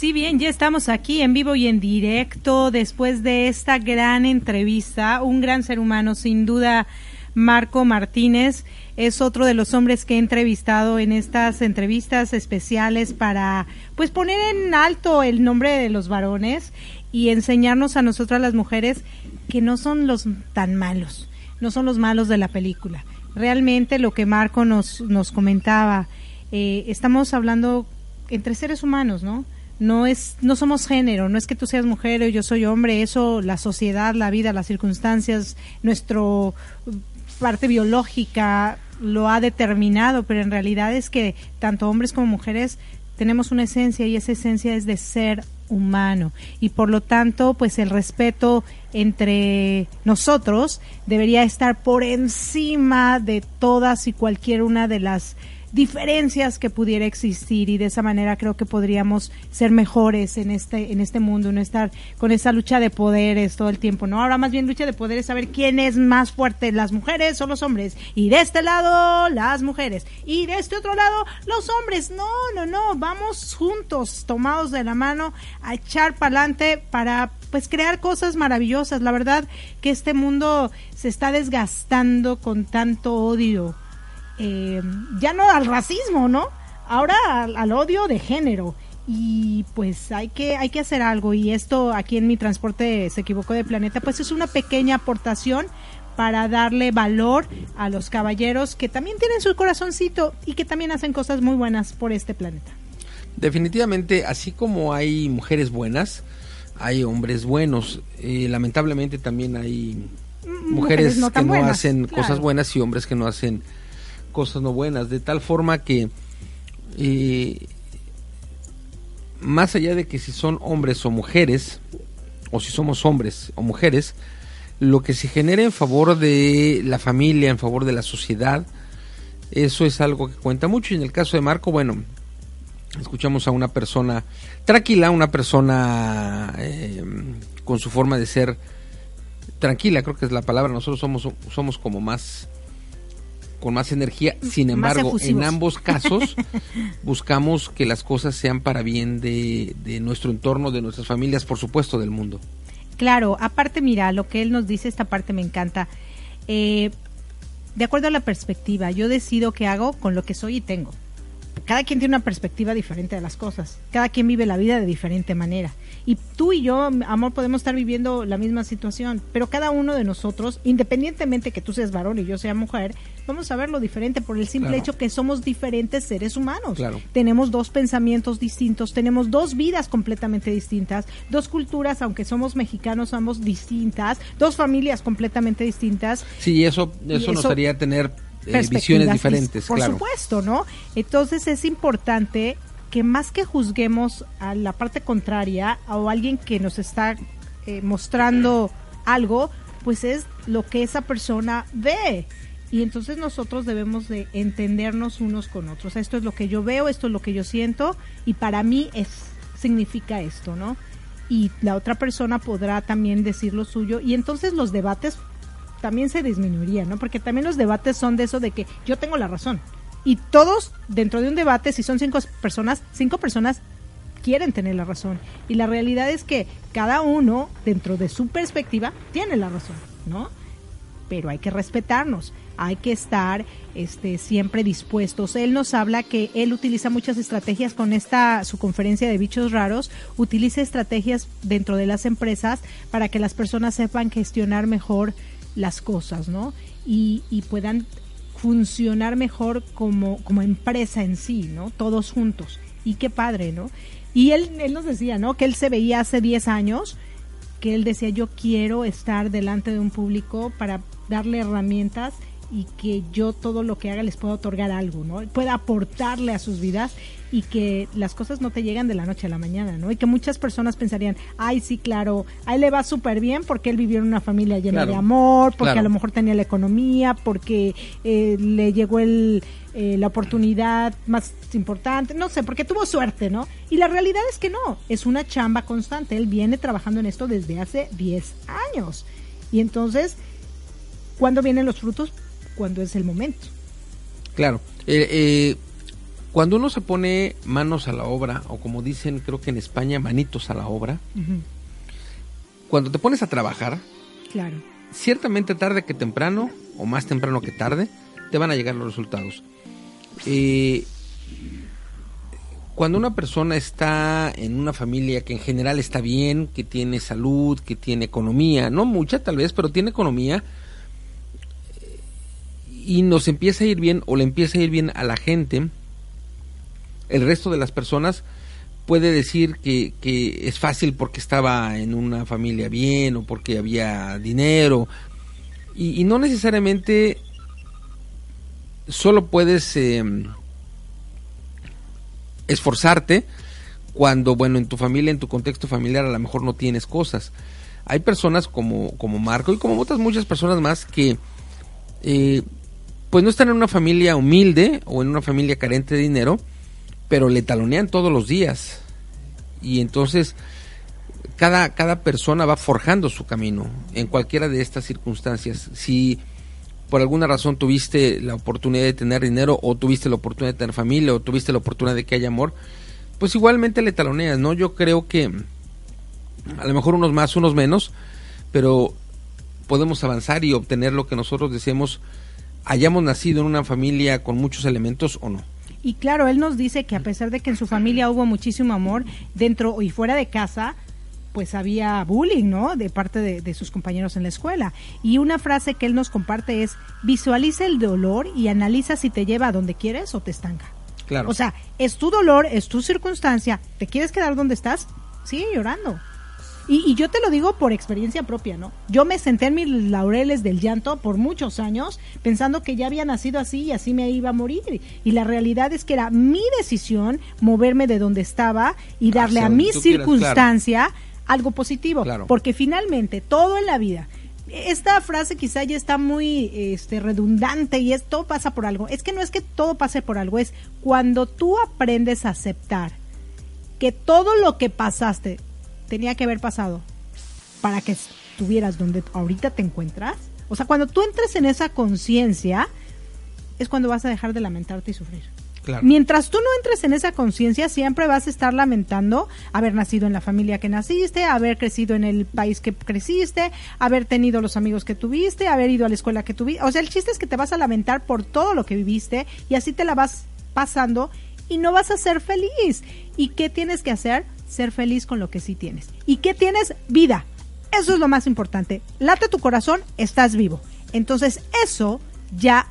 Si bien, ya estamos aquí en vivo y en directo después de esta gran entrevista, un gran ser humano, sin duda Marco Martínez es otro de los hombres que he entrevistado en estas entrevistas especiales para pues poner en alto el nombre de los varones y enseñarnos a nosotras las mujeres que no son los tan malos, no son los malos de la película. Realmente lo que Marco nos, nos comentaba, eh, estamos hablando entre seres humanos, ¿no? No es no somos género, no es que tú seas mujer o yo soy hombre, eso la sociedad, la vida, las circunstancias, nuestro parte biológica lo ha determinado, pero en realidad es que tanto hombres como mujeres tenemos una esencia y esa esencia es de ser humano. Y por lo tanto pues el respeto entre nosotros debería estar por encima de todas y cualquier una de las diferencias que pudiera existir y de esa manera creo que podríamos ser mejores en este en este mundo, no estar con esa lucha de poderes todo el tiempo, ¿no? Ahora más bien lucha de poderes saber quién es más fuerte, las mujeres o los hombres. Y de este lado las mujeres y de este otro lado los hombres. No, no, no, vamos juntos, tomados de la mano a echar para adelante para pues crear cosas maravillosas. La verdad que este mundo se está desgastando con tanto odio eh, ya no al racismo, ¿no? Ahora al, odio de género y pues hay que hay que hacer algo y esto aquí en mi transporte se equivocó de planeta pues es una pequeña aportación para darle valor a los caballeros que también tienen su corazoncito y que también hacen cosas muy buenas por este planeta. Definitivamente, así como hay mujeres buenas, hay hombres buenos. Eh, lamentablemente también hay mujeres, que no hacen cosas buenas y hombres que no hacen cosas no buenas, de tal forma que eh, más allá de que si son hombres o mujeres, o si somos hombres o mujeres, lo que se genera en favor de la familia, en favor de la sociedad, eso es algo que cuenta mucho. Y en el caso de Marco, bueno, escuchamos a una persona tranquila, una persona eh, con su forma de ser tranquila, creo que es la palabra. Nosotros somos, somos como más con más energía. Sin embargo, en ambos casos buscamos que las cosas sean para bien de, nuestro entorno, de nuestras familias, por supuesto, del mundo. Claro, aparte, mira, lo que él nos dice, esta parte me encanta. Eh, de acuerdo a la perspectiva, yo decido qué hago con lo que soy y tengo. Cada quien tiene una perspectiva diferente de las cosas. Cada quien vive la vida de diferente manera. Y tú y yo, amor, podemos estar viviendo la misma situación, pero cada uno de nosotros, independientemente que tú seas varón y yo sea mujer, vamos a verlo diferente por el simple hecho que somos diferentes seres humanos. Tenemos dos pensamientos distintos, tenemos dos vidas completamente distintas, dos culturas, aunque somos mexicanos, somos distintas, dos familias completamente distintas. Sí, eso, eso, nos haría tener eh, visiones diferentes, por supuesto, ¿no? Entonces es importante que más que juzguemos a la parte contraria o alguien que nos está eh, mostrando algo, pues es lo que esa persona ve. Y entonces nosotros debemos de entendernos unos con otros. Esto es lo que yo veo, esto es lo que yo siento y para mí es significa esto, ¿no? Y la otra persona podrá también decir lo suyo y entonces los debates también se disminuirían, ¿no? Porque también los debates son de eso de que yo tengo la razón y todos dentro de un debate, si son cinco personas, cinco personas quieren tener la razón. Y la realidad es que cada uno, dentro de su perspectiva, tiene la razón, ¿no? Pero hay que respetarnos, hay que estar este, siempre dispuestos. Él nos habla que él utiliza muchas estrategias con esta su conferencia de bichos raros, utiliza estrategias dentro de las empresas para que las personas sepan gestionar mejor las cosas, ¿no? Y, y puedan funcionar mejor como, como empresa en sí, ¿no? Todos juntos. Y qué padre, ¿no? Y él, él nos decía, ¿no? Que él se veía hace 10 años, que él decía, yo quiero estar delante de un público para darle herramientas y que yo todo lo que haga les pueda otorgar algo, ¿no? Pueda aportarle a sus vidas y que las cosas no te llegan de la noche a la mañana, ¿no? Y que muchas personas pensarían, ay, sí, claro, a él le va súper bien porque él vivió en una familia llena de amor, porque a lo mejor tenía la economía, porque eh, le llegó el, eh, la oportunidad más importante, no sé, porque tuvo suerte, ¿no? Y la realidad es que no, es una chamba constante, él viene trabajando en esto desde hace 10 años. Y entonces, ¿cuándo vienen los frutos? Cuando es el momento. Claro. Eh, eh cuando uno se pone manos a la obra, o como dicen creo que en España, manitos a la obra, cuando te pones a trabajar, claro. ciertamente tarde que temprano, o más temprano que tarde, te van a llegar los resultados. Eh, cuando una persona está en una familia que en general está bien, que tiene salud, que tiene economía, no mucha tal vez, pero tiene economía, y nos empieza a ir bien o le empieza a ir bien a la gente, el resto de las personas puede decir que, que, es fácil porque estaba en una familia bien o porque había dinero y, no necesariamente solo puedes em, esforzarte cuando, bueno, en tu familia, en tu contexto familiar a lo mejor no tienes cosas. Hay personas como, como Marco y como otras muchas personas más que eh, pues no están en una familia humilde o en una familia carente de dinero, pero le talonean todos los días. Y entonces cada, cada persona va forjando su camino en cualquiera de estas circunstancias. Si por alguna razón tuviste la oportunidad de tener dinero o tuviste la oportunidad de tener familia o tuviste la oportunidad de que haya amor, pues igualmente le taloneas, ¿no? Yo creo que a lo mejor unos más, unos menos, pero podemos avanzar y obtener lo que nosotros deseemos, hayamos nacido en una familia con muchos elementos o no. Y claro, él nos dice que a pesar de que en su familia hubo muchísimo amor, dentro y fuera de casa, pues había bullying, ¿no? De parte de, sus compañeros en la escuela. Y una frase que él nos comparte es, visualiza el dolor y analiza si te lleva a donde quieres o te estanca. Claro. O sea, es tu dolor, es tu circunstancia, ¿te quieres quedar donde estás? Sigue llorando. Y, yo te lo digo por experiencia propia, ¿no? Yo me senté en mis laureles del llanto por muchos años pensando que ya había nacido así y así me iba a morir. Y la realidad es que era mi decisión moverme de donde estaba y darle a mi circunstancia algo positivo. Porque finalmente todo en la vida esta frase quizá ya está muy este, redundante y es todo pasa por algo. Es que no es que todo pase por algo, es cuando tú aprendes a aceptar que todo lo que pasaste tenía que haber pasado para que estuvieras donde ahorita te encuentras? O sea, cuando tú entres en esa conciencia, es cuando vas a dejar de lamentarte y sufrir. Mientras tú no entres en esa conciencia, siempre vas a estar lamentando haber nacido en la familia que naciste, haber crecido en el país que creciste, haber tenido los amigos que tuviste, haber ido a la escuela que tuviste. O sea, el chiste es que te vas a lamentar por todo lo que viviste y así te la vas pasando y no vas a ser feliz. ¿Y qué tienes que hacer? Ser feliz con lo que sí tienes. ¿Y qué tienes? Vida. Eso es lo más importante. Late tu corazón, estás vivo. Entonces eso ya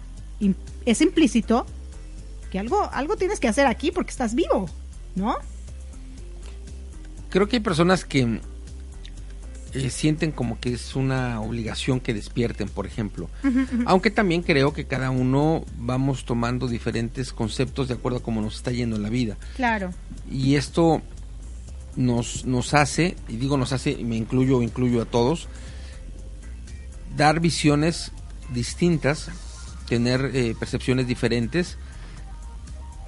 es implícito que algo, algo tienes que hacer aquí porque estás vivo, ¿no? Creo que hay personas que eh, sienten como que es una obligación que despierten, por ejemplo. Aunque también creo que cada uno vamos tomando diferentes conceptos de acuerdo a cómo nos está yendo en la vida. Claro. Y esto nos, hace, y digo nos hace, y me incluyo, incluyo a todos, dar visiones distintas, tener eh, percepciones diferentes,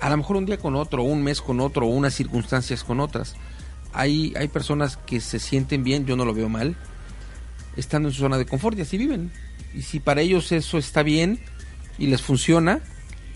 a lo mejor un día con otro, un mes con otro, unas circunstancias con otras. Hay, hay personas que se sienten bien, yo no lo veo mal, estando en su zona de confort y así viven. Y si para ellos eso está bien y les funciona,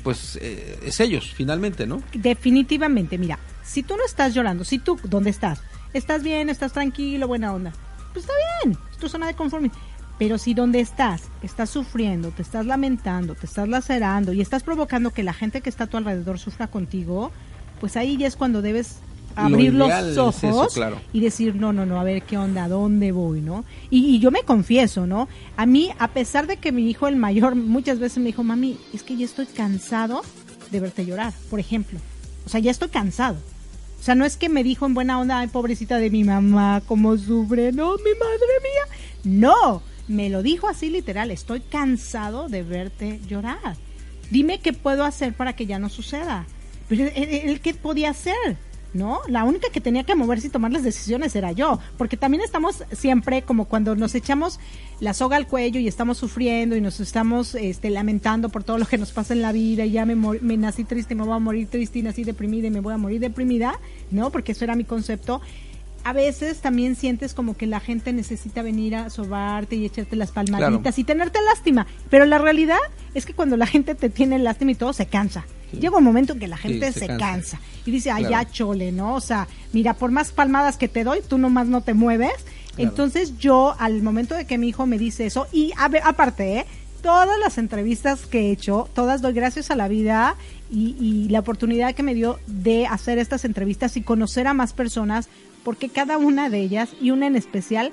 pues eh, es ellos, finalmente, ¿no? Definitivamente, mira, si tú no estás llorando, si tú, ¿dónde estás? Estás bien, estás tranquilo, buena onda. Pues está bien, es tu zona de conformidad. Pero si donde estás, estás sufriendo, te estás lamentando, te estás lacerando y estás provocando que la gente que está a tu alrededor sufra contigo, pues ahí ya es cuando debes abrir los ojos y decir, no, no, no, a ver qué onda, dónde voy, no? Y, yo me confieso, ¿no? A mí, a pesar de que mi hijo, el mayor, muchas veces me dijo, mami, es que ya estoy cansado de verte llorar, por ejemplo. O sea, ya estoy cansado. O sea, no es que me dijo en buena onda, ay, pobrecita de mi mamá, cómo sufre, no, mi madre mía. No, me lo dijo así literal, estoy cansado de verte llorar. Dime qué puedo hacer para que ya no suceda. Pero él, ¿qué podía hacer? ¿No? La única que tenía que moverse y tomar las decisiones era yo, porque también estamos siempre como cuando nos echamos la soga al cuello y estamos sufriendo y nos estamos este, lamentando por todo lo que nos pasa en la vida y ya me, me nací triste y me voy a morir triste y nací deprimida y me voy a morir deprimida, ¿no? Porque eso era mi concepto a veces también sientes como que la gente necesita venir a sobarte y echarte las palmaditas y tenerte lástima. Pero la realidad es que cuando la gente te tiene lástima y todo, se cansa. Llega un momento en que la gente se, cansa. y dice, ay, ya chole, ¿no? O sea, mira, por más palmadas que te doy, tú nomás no te mueves. Entonces yo, al momento de que mi hijo me dice eso, y a ver, aparte, ¿eh? todas las entrevistas que he hecho, todas doy gracias a la vida y, y, la oportunidad que me dio de hacer estas entrevistas y conocer a más personas porque cada una de ellas, y una en especial,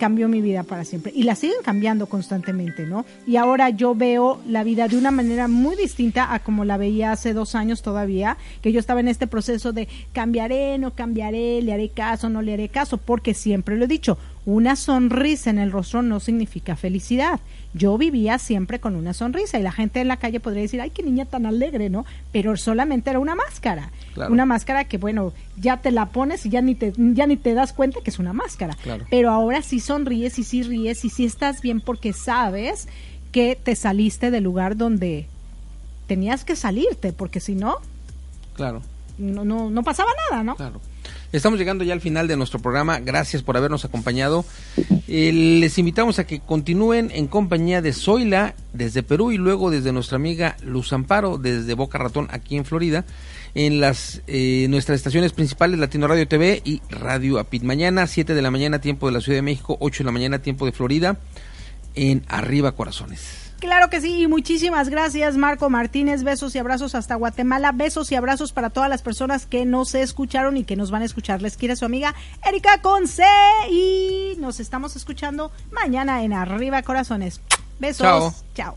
cambió mi vida para siempre. Y la siguen cambiando constantemente, ¿no? Y ahora yo veo la vida de una manera muy distinta a como la veía hace dos años todavía, que yo estaba en este proceso de cambiaré, no cambiaré, le haré caso, no le haré caso, porque siempre lo he dicho, una sonrisa en el rostro no significa felicidad. Yo vivía siempre con una sonrisa y la gente en la calle podría decir, ay, qué niña tan alegre, ¿no? Pero solamente era una máscara. Una máscara que, bueno, ya te la pones y ya ni te, ya ni te das cuenta que es una máscara. Pero ahora sí sonríes y sí ríes y sí estás bien porque sabes que te saliste del lugar donde tenías que salirte, porque si no... Claro. No, no, no pasaba nada, ¿no? Claro. Estamos llegando ya al final de nuestro programa. Gracias por habernos acompañado. Eh, les invitamos a que continúen en compañía de Zoila desde Perú y luego desde nuestra amiga Luz Amparo desde Boca Ratón aquí en Florida en las eh, nuestras estaciones principales Latino Radio TV y Radio Apit. Mañana 7 de la mañana tiempo de la Ciudad de México, 8 de la mañana tiempo de Florida en Arriba Corazones. Claro que sí, y muchísimas gracias Marco Martínez, besos y abrazos hasta Guatemala, besos y abrazos para todas las personas que nos escucharon y que nos van a escuchar. Les quiere su amiga Erika Conce y nos estamos escuchando mañana en Arriba Corazones. Besos. Chao.